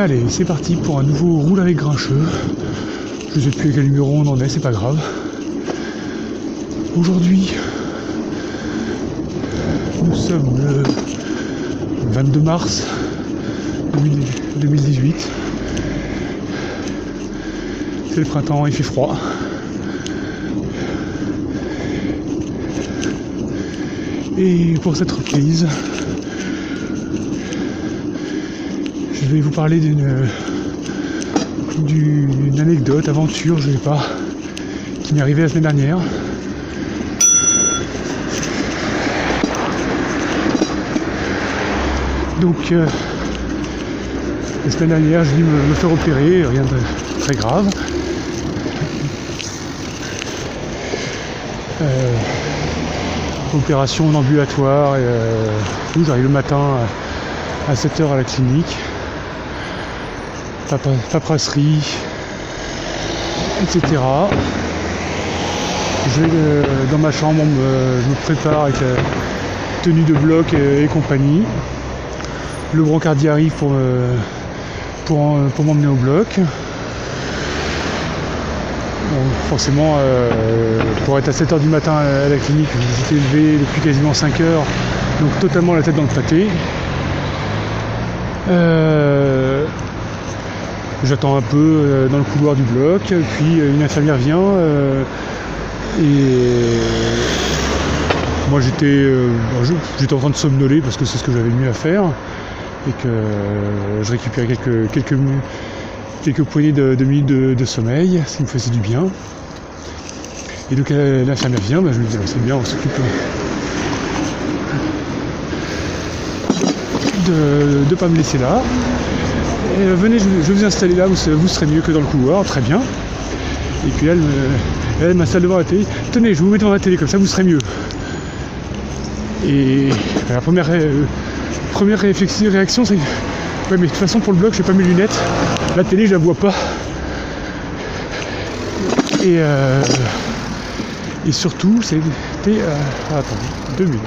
Allez, c'est parti pour un nouveau roule avec grincheux. Je sais plus à quel numéro on en est, c'est pas grave. Aujourd'hui, nous sommes le 22 mars 2018. C'est le printemps, il fait froid. Et pour cette reprise, je vais vous parler d'une d'une anecdote, aventure, je sais pas, qui m'est arrivée la semaine dernière. Donc euh, la semaine dernière, je dis me, me faire opérer, rien de très grave. Euh, opération en ambulatoire, et, euh, j'arrive le matin à 7h à la clinique. Paperasserie, etc. Je vais euh, dans ma chambre, je me prépare avec la tenue de bloc et, compagnie. Le brancardier arrive pour, me- pour, en- pour m'emmener au bloc. Forcément, euh, pour être à 7h du matin à la clinique, j'étais levé depuis quasiment 5 heures, donc totalement la tête dans le pâté. J'attends un peu euh, dans le couloir du bloc, puis euh, une infirmière vient euh, et moi j'étais j'étais en train de somnoler parce que c'est ce que j'avais mieux à faire et que je récupérais quelques, quelques, quelques poignées de, minutes de, sommeil, ce qui me faisait du bien. Et donc l'infirmière vient, ben, je lui dis c'est bien, on s'occupe de ne pas me laisser là. Euh, venez, je, je vous installer là, vous, vous serez mieux que dans le couloir, très bien. Et puis elle, me- elle m'installe devant la télé. Tenez, je vous mets devant la télé, comme ça vous serez mieux. Et la première, euh, première réaction, c'est ouais, mais de toute façon, pour le blog, j'ai pas mes lunettes. La télé, je la vois pas. Et, euh, et surtout, c'était. euh, ah, attendez, deux minutes.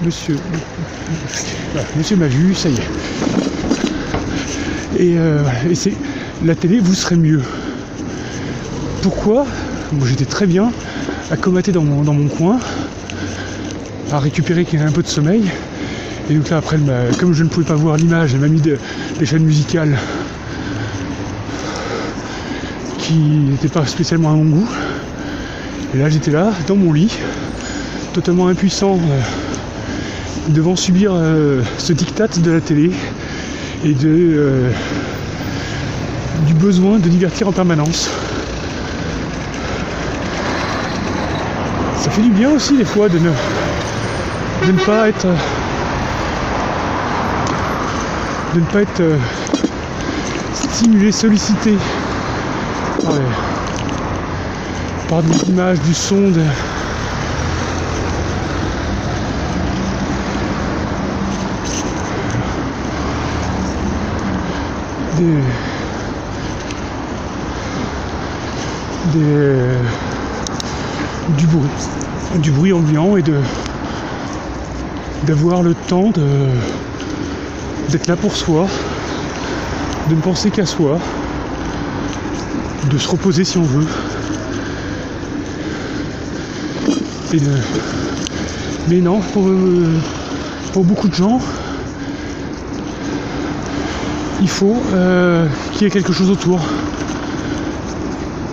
Monsieur. monsieur m'a vu, ça y est. Et, euh, et c'est la télé vous serez mieux. Pourquoi? J'étais très bien dans mon, dans mon coin, à récupérer un peu de sommeil. Et donc là après, comme je ne pouvais pas voir l'image, elle m'a mis de- des chaînes musicales qui n'étaient pas spécialement à mon goût. Et là j'étais là, dans mon lit, totalement impuissant, euh, devant subir euh, ce diktat de la télé et de, euh, du besoin de divertir en permanence. Ça fait du bien aussi des fois de ne, pas être de ne pas être euh, stimulé, sollicité par, des images, du son, des, du bruit, du bruit ambiant et de d'avoir le temps de d'être là pour soi, de ne penser qu'à soi, de se reposer si on veut. Et de... Mais non, pour, euh, pour beaucoup de gens, il faut euh, qu'il y ait quelque chose autour.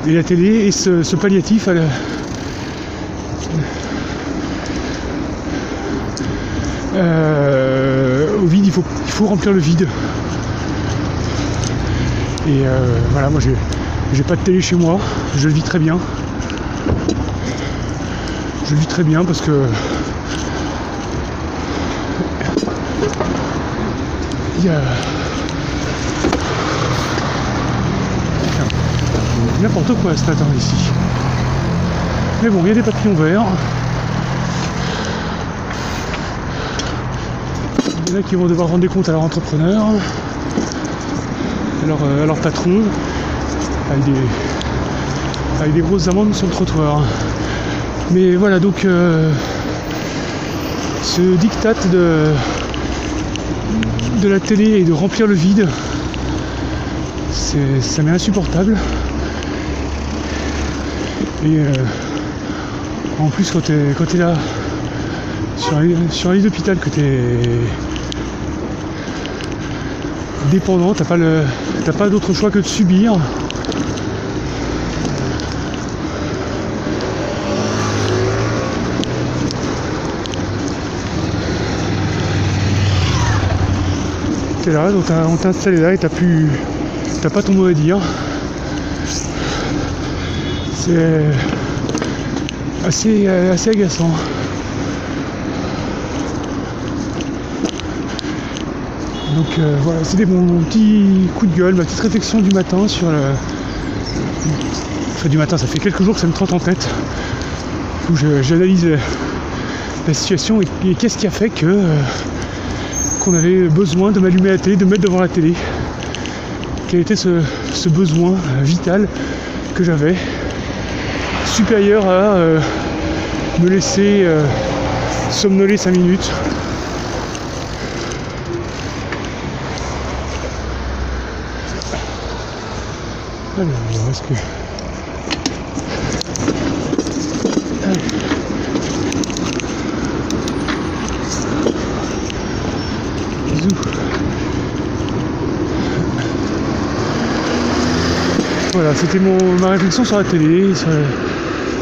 Et la télé et ce, palliatif Euh, au vide, il faut, remplir le vide. Et euh, voilà, moi j'ai j'ai pas de télé chez moi, je le vis très bien. Je le vis très bien parce que il y a n'importe quoi ce matin ici. Mais bon, il y a des papillons verts. Il y en a qui vont devoir rendre des comptes à leur entrepreneur, à leur, euh, à leur patron, avec des, avec des grosses amendes sur le trottoir. Mais voilà, donc euh, ce diktat de, de la télé et de remplir le vide, ça m'est insupportable. Et euh, en plus quand t'es quand là sur un, sur lit d'hôpital que t'es dépendant, t'as pas le. T'as pas d'autre choix que de subir. T'es là, donc on t'a installé là et t'as pu. T'as pas ton mot à dire. C'est assez, assez agaçant. Donc euh, voilà, c'était mon, petit coup de gueule, ma petite réflexion du matin sur le. Enfin, du matin, ça fait quelques jours que ça me trotte en tête, où j'analyse la situation et, qu'est-ce qui a fait que euh, qu'on avait besoin de m'allumer la télé, de me mettre devant la télé. Quel était ce, besoin euh, vital que j'avais, supérieur à me laisser somnoler 5 minutes Alors, est-ce. Bisous. Voilà, c'était mon, ma réflexion sur la télé,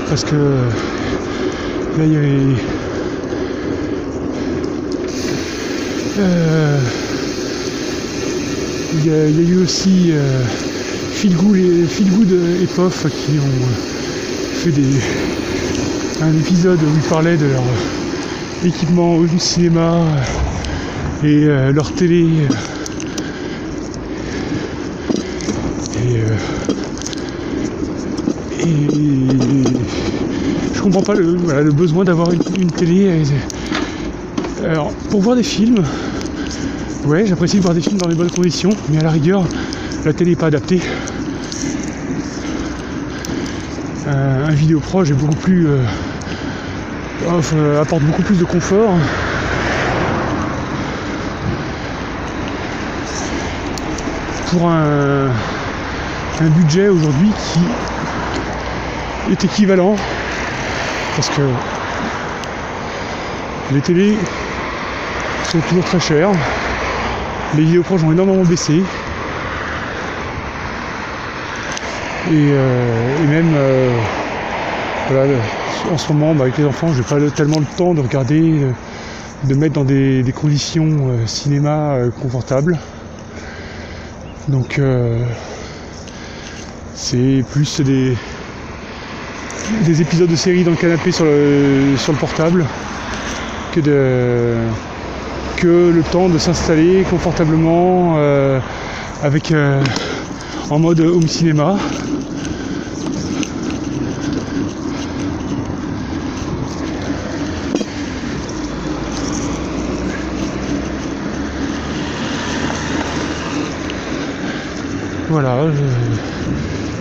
parce que là il y avait. Euh, a, eu aussi euh, Good et, Poff qui ont fait des, un épisode où ils parlaient de leur équipement au cinéma et euh, leur télé. Et, euh, je comprends pas le, besoin d'avoir une, télé. Alors, pour voir des films, ouais, j'apprécie voir des films dans les bonnes conditions, mais à la rigueur, la télé n'est pas adaptée. Euh, un vidéo proche est beaucoup plus euh, apporte beaucoup plus de confort. Pour un, budget aujourd'hui qui est équivalent. Parce que les télés sont toujours très chères, les vidéos proches ont énormément baissé, Et, même euh, en ce moment bah, avec les enfants j'ai pas tellement le temps de regarder, euh, de mettre dans des, conditions euh, cinéma confortables. Donc c'est plus des, des épisodes de série dans le canapé sur le, sur le portable que, de, que le temps de s'installer confortablement avec en mode home cinéma Voilà.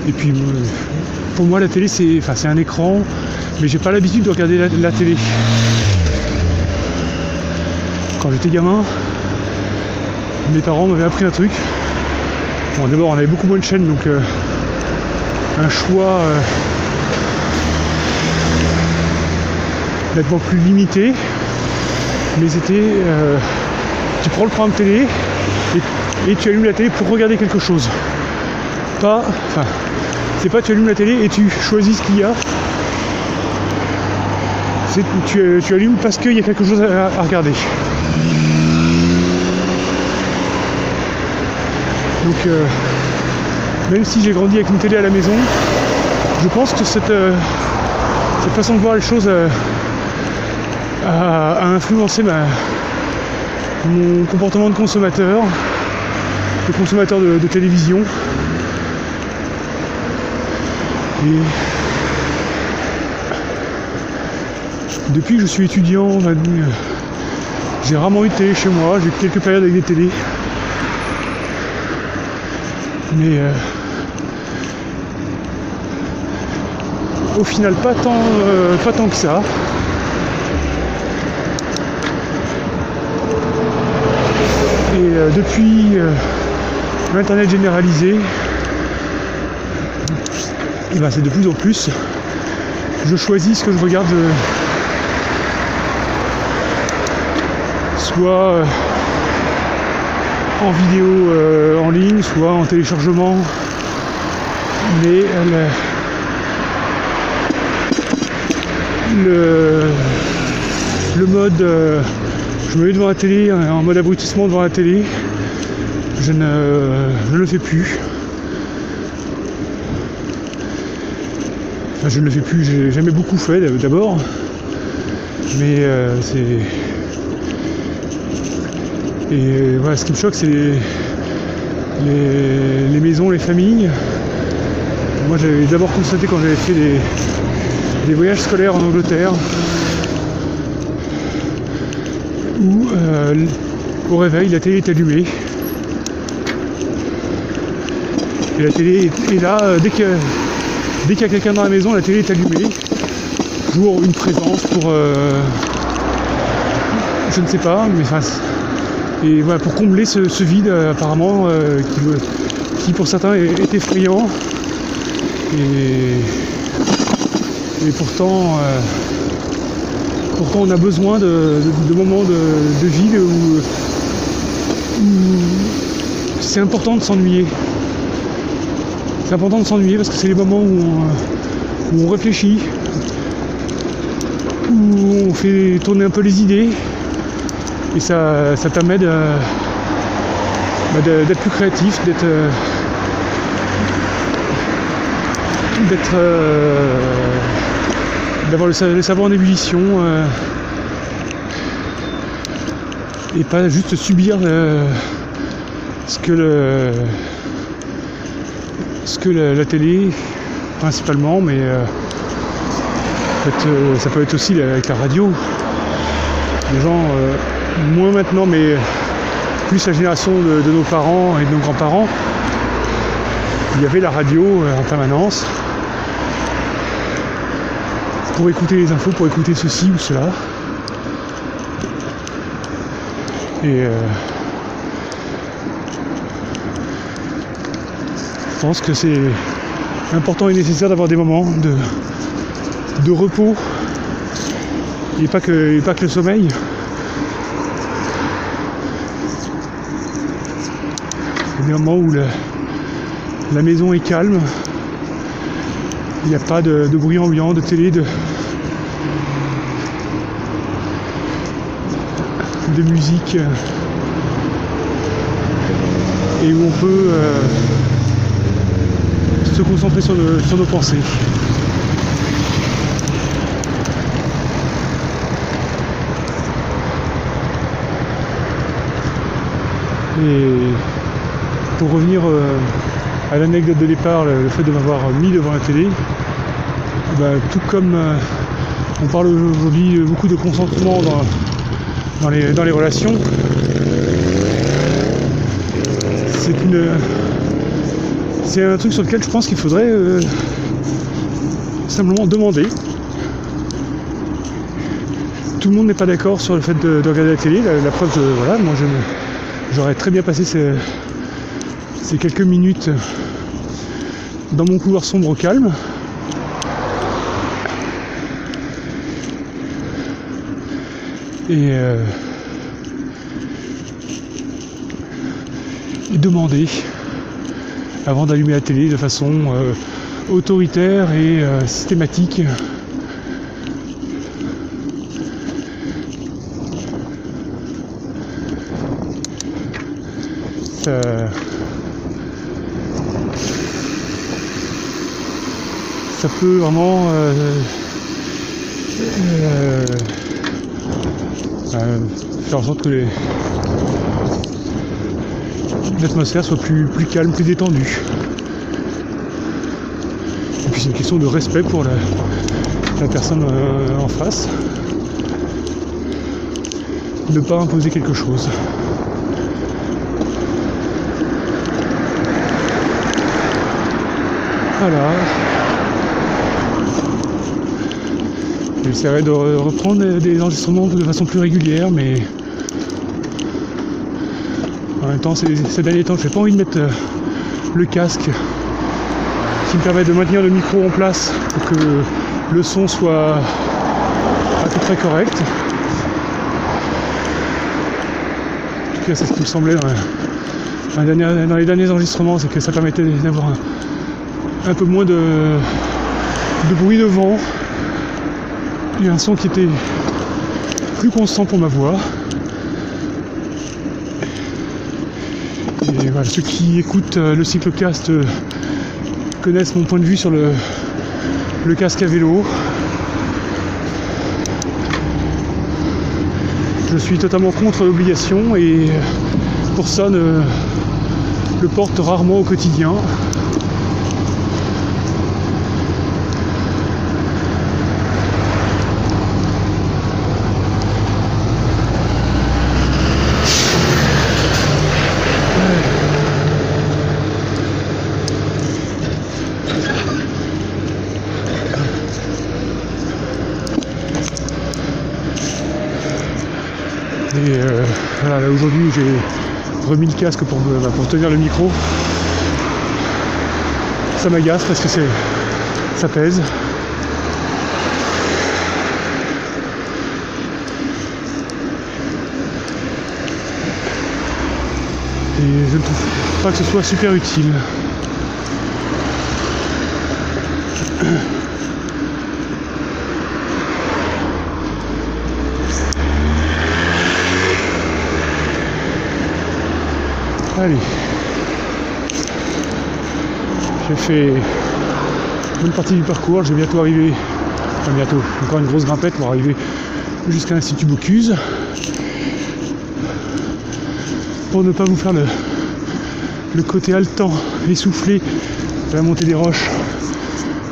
Et puis pour moi la télé c'est enfin, un écran, mais j'ai pas l'habitude de regarder la, télé. Quand j'étais gamin, mes parents m'avaient appris un truc. Bon d'abord on avait beaucoup moins de chaînes donc euh, un choix euh, nettement plus limité. Mais c'était euh, tu prends le programme télé et tu allumes la télé pour regarder quelque chose pas. Enfin, c'est pas tu allumes la télé et tu choisis ce qu'il y a. C'est tu, tu allumes parce qu'il y a quelque chose à, regarder. Donc euh, même si j'ai grandi avec une télé à la maison, je pense que cette, euh, cette façon de voir les choses euh, a, influencé mon comportement de consommateur, de consommateur de télévision. Depuis que je suis étudiant, j'ai rarement eu télé chez moi, j'ai quelques périodes avec des télés. Mais euh, au final pas tant, euh, pas tant que ça. Et euh, depuis l'internet généralisé, et ben c'est de plus en plus. Je choisis ce que je regarde. soit euh, en vidéo euh, en ligne, soit en téléchargement. Mais le, le mode euh, je me mets devant la télé en mode abrutissement devant la télé je ne, je ne le fais plus enfin je ne le fais plus j'ai jamais beaucoup fait d'abord mais c'est et voilà, ce qui me choque, c'est les, maisons, les familles. Moi, j'avais d'abord constaté quand j'avais fait des, voyages scolaires en Angleterre, où euh, au réveil, la télé est allumée. Et la télé est là, euh, dès qu'il y a quelqu'un dans la maison, la télé est allumée. Pour une présence, pour... Euh, je ne sais pas, mais enfin, et voilà, pour combler ce, vide euh, apparemment euh, qui, pour certains est, effrayant. Et, pourtant, on a besoin de, moments de, vide où, c'est important de s'ennuyer. C'est important de s'ennuyer parce que c'est les moments où on, où on réfléchit, où on fait tourner un peu les idées, et ça, ça permet bah, d'être plus créatif, d'être euh, d'être euh, d'avoir le, savoir en ébullition euh, et pas juste subir ce que le que la, télé principalement mais ça peut être aussi avec la radio. Les gens moins maintenant, mais plus la génération de, nos parents et de nos grands-parents, il y avait la radio euh, en permanence. Pour écouter les infos, pour écouter ceci ou cela. Et euh, je pense que c'est important et nécessaire d'avoir des moments de, de repos. Et pas que, et pas que le sommeil. des moments où la maison est calme, il n'y a pas de, bruit ambiant, de télé, de, de musique, et où on peut euh, se concentrer sur, nos pensées. Et pour revenir euh, à l'anecdote de départ, le, fait de m'avoir mis devant la télé, bah, tout comme euh, on parle aujourd'hui beaucoup de consentement dans, les, dans les relations, c'est une c'est un truc sur lequel je pense qu'il faudrait euh, simplement demander. Tout le monde n'est pas d'accord sur le fait de, regarder la télé. La, preuve, voilà, moi j'aurais très bien passé ces, quelques minutes dans mon couloir sombre au calme. Et, euh, demander avant d'allumer la télé de façon euh, autoritaire et euh, systématique. Ça, ça peut vraiment euh, euh, euh, faire en sorte que l'atmosphère soit plus, calme, plus détendue. Et puis c'est une question de respect pour la, personne en face. Ne pas imposer quelque chose. Voilà. J'essaierai de reprendre des enregistrements de façon plus régulière, mais ces, derniers temps, j'ai pas envie de mettre euh, le casque qui me permet de maintenir le micro en place pour que le son soit à peu près correct. En tout cas, c'est ce qui me semblait dans, les derniers- enregistrements, c'est que ça permettait d'avoir un, peu moins de bruit de vent et un son qui était plus constant pour ma voix. Et ceux qui écoutent euh, le cyclocast euh, connaissent mon point de vue sur le, le casque à vélo. Je suis totalement contre l'obligation et pour ça ne le porte rarement au quotidien. Et euh, voilà, là, aujourd'hui j'ai remis le casque pour, bah, pour tenir le micro. Ça m'agace parce que c'est ça pèse. Et je ne trouve pas que ce soit super utile. Allez. J'ai fait une bonne partie du parcours, je vais bientôt arriver, enfin bientôt, encore une grosse grimpette pour arriver jusqu'à l'Institut Bocuse. Pour ne pas vous faire le, le côté haletant, essoufflé de la montée des roches,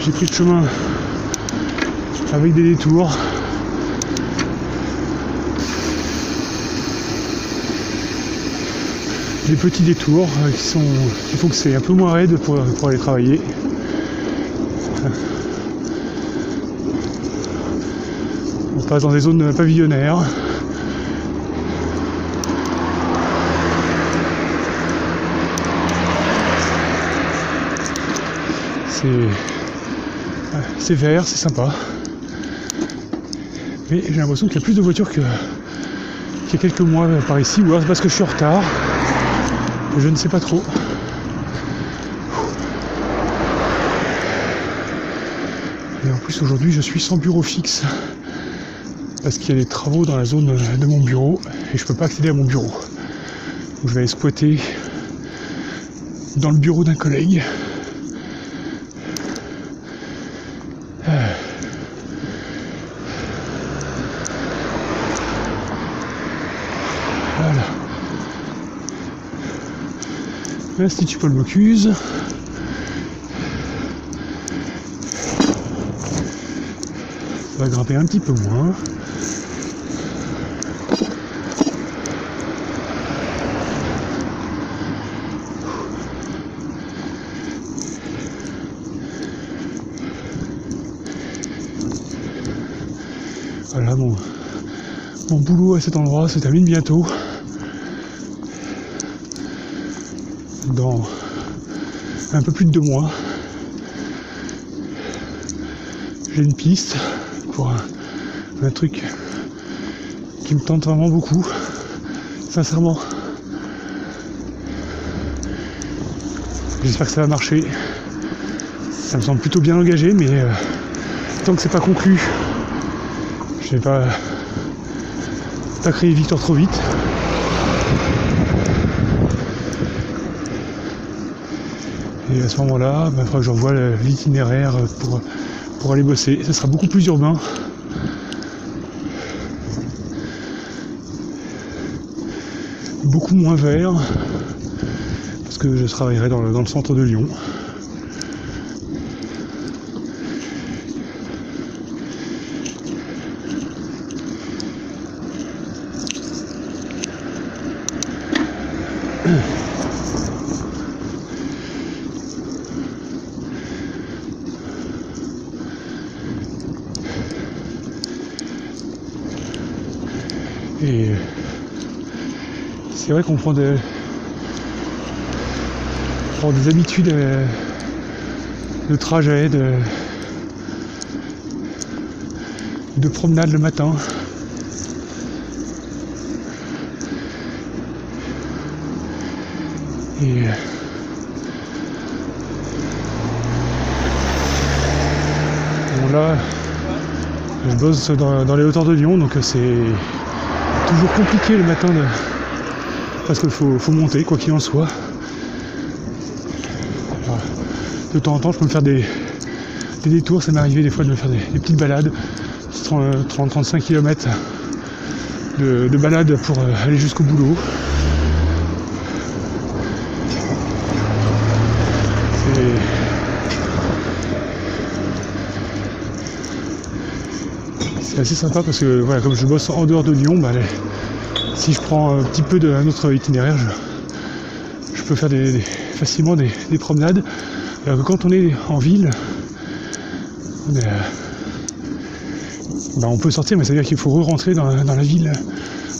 j'ai pris le chemin avec des détours. Des petits détours euh, qui sont font que c'est un peu moins raide pour, aller travailler. On passe dans des zones pavillonnaires. C'est vert, c'est sympa. Mais j'ai l'impression qu'il y a plus de voitures qu'il y a quelques mois par ici, ou alors c'est parce que je suis en retard. Je ne sais pas trop. Et en plus aujourd'hui je suis sans bureau fixe. Parce qu'il y a des travaux dans la zone de mon bureau et je peux pas accéder à mon bureau. Je vais aller squatter dans le bureau d'un collègue. Ah. Voilà. L'Institut Paul Bocuse. On va grimper un petit peu moins. Voilà mon, mon boulot à cet endroit se termine bientôt. Dans un peu plus de deux mois. J'ai une piste pour un, truc qui me tente vraiment beaucoup. Sincèrement. J'espère que ça va marcher. Ça me semble plutôt bien engagé, mais euh, tant que c'est pas conclu, je vais pas, pas créer victoire trop vite. Et à ce moment-là, il faudra que j'envoie le- l'itinéraire pour, aller bosser. Ce sera beaucoup plus urbain. Beaucoup moins vert. Parce que je travaillerai dans le, dans le centre de Lyon. Et c'est vrai qu'on prend de- prendre des habitudes euh, de trajet, de, de promenade le matin. Et bon là, je bosse dans, les hauteurs de Lyon, donc c'est toujours compliqué le matin de, parce qu'il faut, monter quoi qu'il en soit. de temps en temps, je peux me faire des, détours, ça m'est arrivé des fois de me faire des, petites balades, 30-35 km de, de balade pour euh, aller jusqu'au boulot. C'est assez sympa parce que voilà, comme je bosse en dehors de Lyon, bah, si je prends un petit peu d'un autre itinéraire, je, peux faire facilement des, promenades. Alors que quand on est en ville, on, euh, bah, peut sortir, mais ça veut dire qu'il faut re-rentrer dans, la ville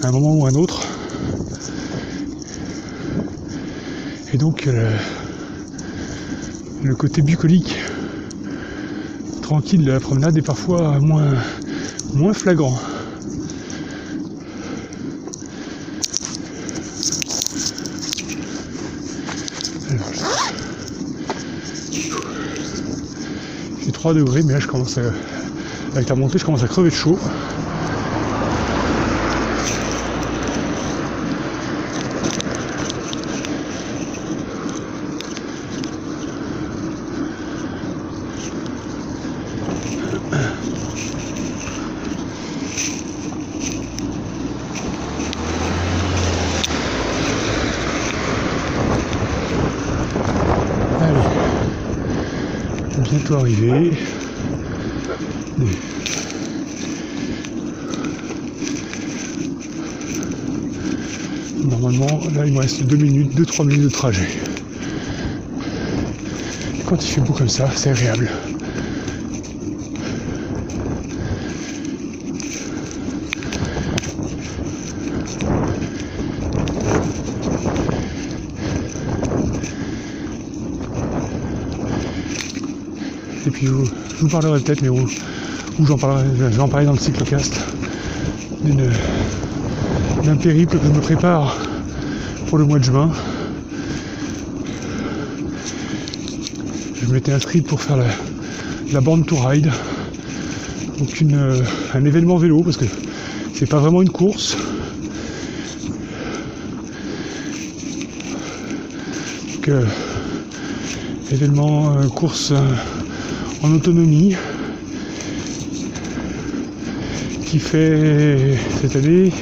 à un moment ou à un autre. Et donc euh, le côté bucolique tranquille de la promenade est parfois moins, moins flagrant. 3 degrés, mais là je commence à, avec la montée, je commence à crever de chaud. Bientôt arrivé. Normalement, là, il me reste 2 minutes, 2-3 minutes de trajet. Quand il fait beau comme ça, c'est agréable. Et puis je vous parlerai peut-être, mais où, j'en parlerai, je vais en parler dans le cyclocast, d'un périple que je me prépare pour le mois de juin. Je m'étais inscrit pour faire la, la bande to ride, donc un événement vélo parce que c'est pas vraiment une course. Donc, euh, événement euh, course euh, en autonomie qui fait cette année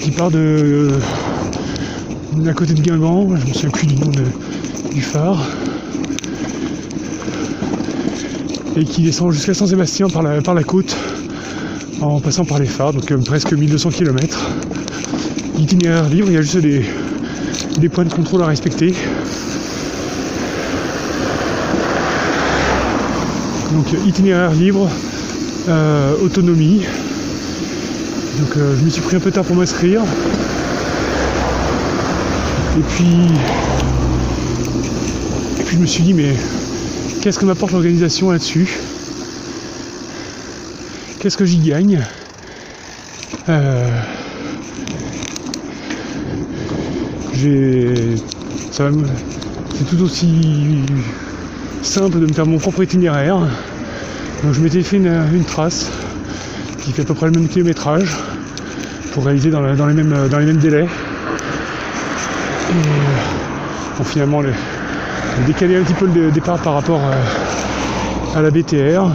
qui part de à côté de Guingamp, je me souviens plus du nom du phare et qui descend jusqu'à Saint-Sébastien par la, côte en passant par les phares, donc euh, presque 1200 km. Itinéraire libre, il y a juste des points de contrôle à respecter. Donc itinéraire libre, euh, autonomie. Donc euh, je me suis pris un peu tard pour m'inscrire. Et puis, et puis je me suis dit mais qu'est-ce que m'apporte l'organisation là-dessus? Qu'est-ce que j'y gagne? Euh, J'ai, c'est tout aussi simple de me faire mon propre itinéraire. Donc je m'étais fait une, trace qui fait à peu près le même kilométrage pour réaliser dans, les, mêmes, dans les mêmes délais. Et bon, finalement, le, décaler un petit peu le départ par rapport à, la BTR.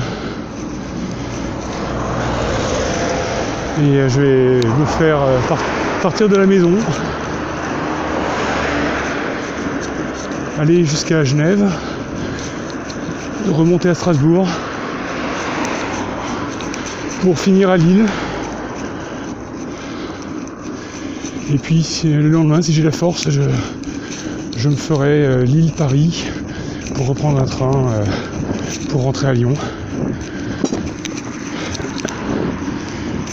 Et je vais me faire euh, partir de la maison, aller jusqu'à Genève, remonter à Strasbourg pour finir à Lille. Et puis le lendemain, si j'ai la force, je, je me ferai euh, Lille-Paris pour reprendre un train euh, pour rentrer à Lyon.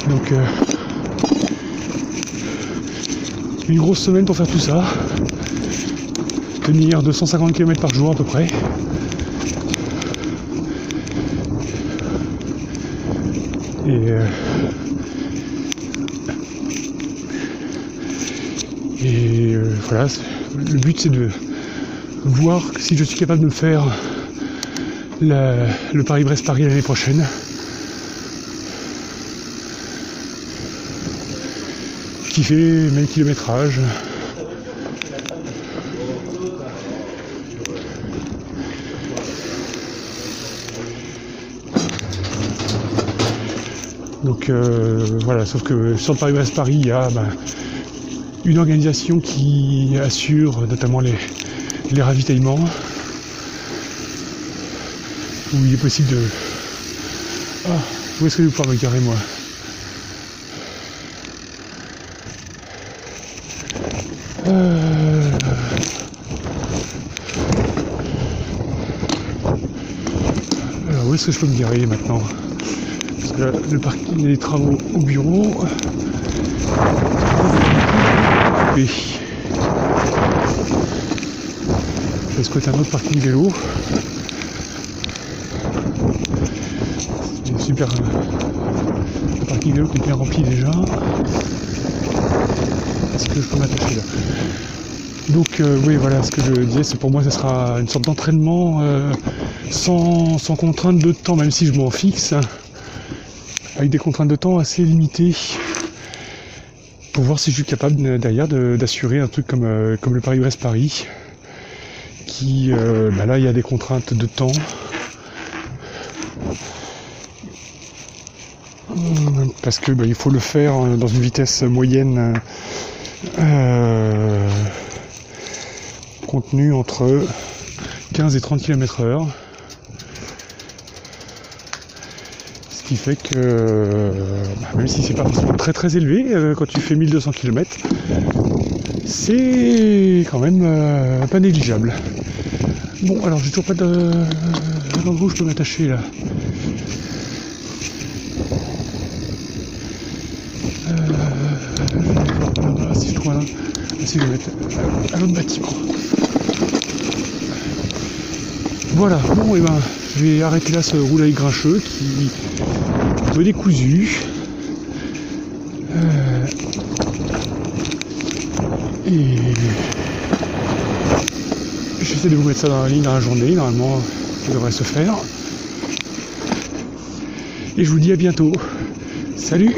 Donc euh, une grosse semaine pour faire tout ça. tenir 250 km par jour à peu près. Et, euh, euh, voilà, le but c'est de voir si je suis capable de faire le Paris-Brest-Paris l'année prochaine. Qui fait mes kilométrages. Voilà, sauf que sur le Paris-Brest-Paris, il y a ben, une organisation qui assure notamment les, les ravitaillements, où il est possible de... Ah, où est-ce que je vais pouvoir me garer moi? Euh... Alors où est-ce que je peux me garer maintenant? Que là, le parking, des travaux au bureau. Et que tu un autre parking vélo C'est super. Le parking vélo qui est bien rempli déjà. Est-ce que je peux m'attacher là? Donc euh, oui voilà ce que je disais c'est pour moi ce sera une sorte d'entraînement euh, sans, sans contrainte de temps même si je m'en fixe avec des contraintes de temps assez limitées pour voir si je suis capable derrière d'assurer un truc comme, euh, comme le Paris-Brest-Paris qui, euh, bah là, il y a des contraintes de temps. Parce que bah, il faut le faire euh, dans une vitesse moyenne euh, contenue entre 15 et 30 km heure. Ce qui fait que bah, même si c'est pas forcément très très élevé, quand tu fais 1200 km, c'est quand même pas négligeable. Bon, alors j'ai toujours pas de d'endroit où je peux m'attacher là. Euh, si je trouve un. Si je vais mettre un autre bâtiment. Voilà, bon et eh ben je vais arrêter là ce roulail grincheux qui me décousu. Euh, et J'essaie de vous mettre ça dans la ligne dans la journée, normalement ça devrait se faire. Et je vous dis à bientôt. Salut